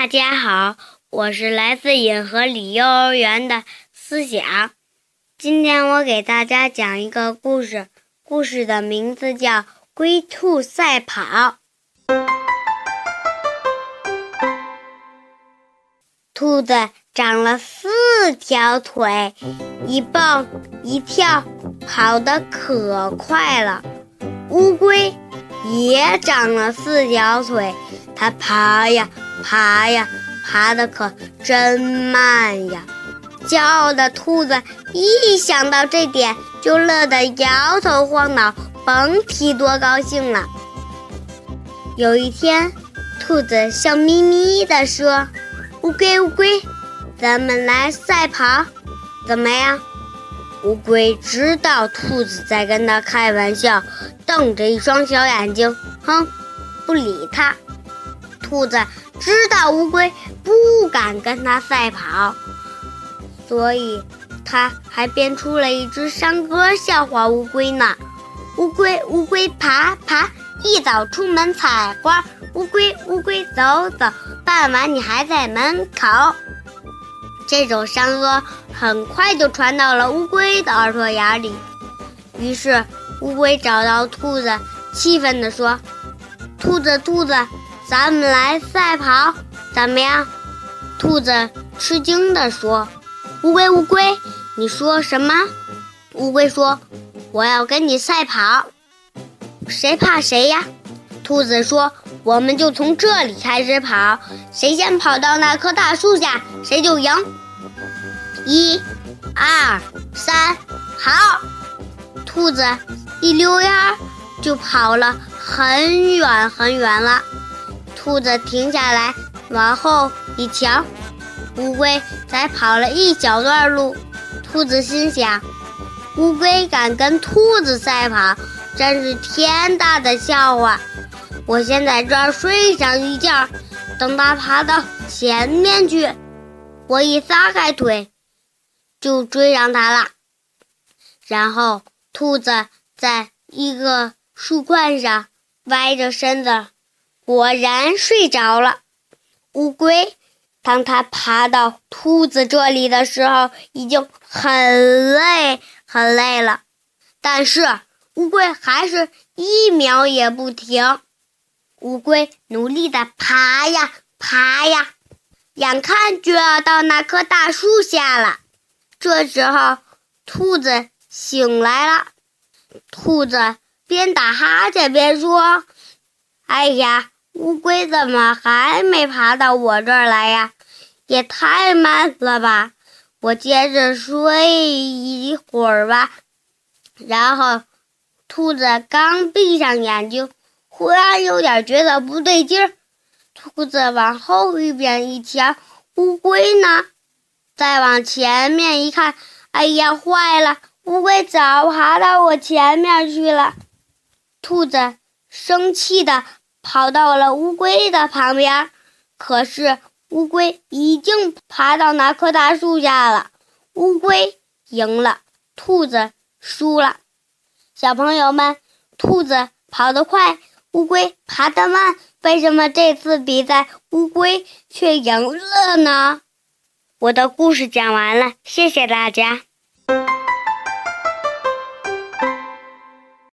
大家好，我是来自银河里幼儿园的思想。今天我给大家讲一个故事，故事的名字叫《龟兔赛跑》。兔子长了四条腿，一蹦一跳，跑得可快了。乌龟也长了四条腿，它爬呀爬呀，爬的可真慢呀。骄傲的兔子一想到这点，就乐得摇头晃脑，甭提多高兴了。有一天，兔子笑眯眯地说。乌龟，乌龟，咱们来赛跑，怎么样？乌龟知道兔子在跟他开玩笑，瞪着一双小眼睛，哼，不理他。兔子知道乌龟不敢跟它赛跑，所以它还编出了一只山歌笑话乌龟呢。乌龟，乌龟，爬爬，一早出门采花。乌龟，乌龟，走走。傍晚你还在门口，这首山歌很快就传到了乌龟的耳朵眼里。于是乌龟找到兔子，气愤地说：“兔子，兔子，咱们来赛跑，怎么样？”兔子吃惊地说：“乌龟，乌龟，你说什么？”乌龟说：“我要跟你赛跑，谁怕谁呀？”兔子说。我们就从这里开始跑，谁先跑到那棵大树下，谁就赢。一、二、三，好！兔子一溜烟儿就跑了很远很远了。兔子停下来，往后一瞧，乌龟才跑了一小段路。兔子心想：乌龟敢跟兔子赛跑，真是天大的笑话。我先在这儿睡上一觉，等它爬到前面去，我一撒开腿，就追上它了。然后，兔子在一个树冠上歪着身子，果然睡着了。乌龟，当它爬到兔子这里的时候，已经很累很累了，但是乌龟还是一秒也不停。乌龟努力地爬呀爬呀，眼看就要到那棵大树下了。这时候，兔子醒来了。兔子边打哈欠边说：“哎呀，乌龟怎么还没爬到我这儿来呀？也太慢了吧！我接着睡一会儿吧。”然后，兔子刚闭上眼睛。忽然有点觉得不对劲儿，兔子往后一边一瞧，乌龟呢？再往前面一看，哎呀，坏了！乌龟早爬到我前面去了。兔子生气的跑到了乌龟的旁边，可是乌龟已经爬到那棵大树下了。乌龟赢了，兔子输了。小朋友们，兔子跑得快。乌龟爬得慢，为什么这次比赛乌龟却赢了呢？我的故事讲完了，谢谢大家。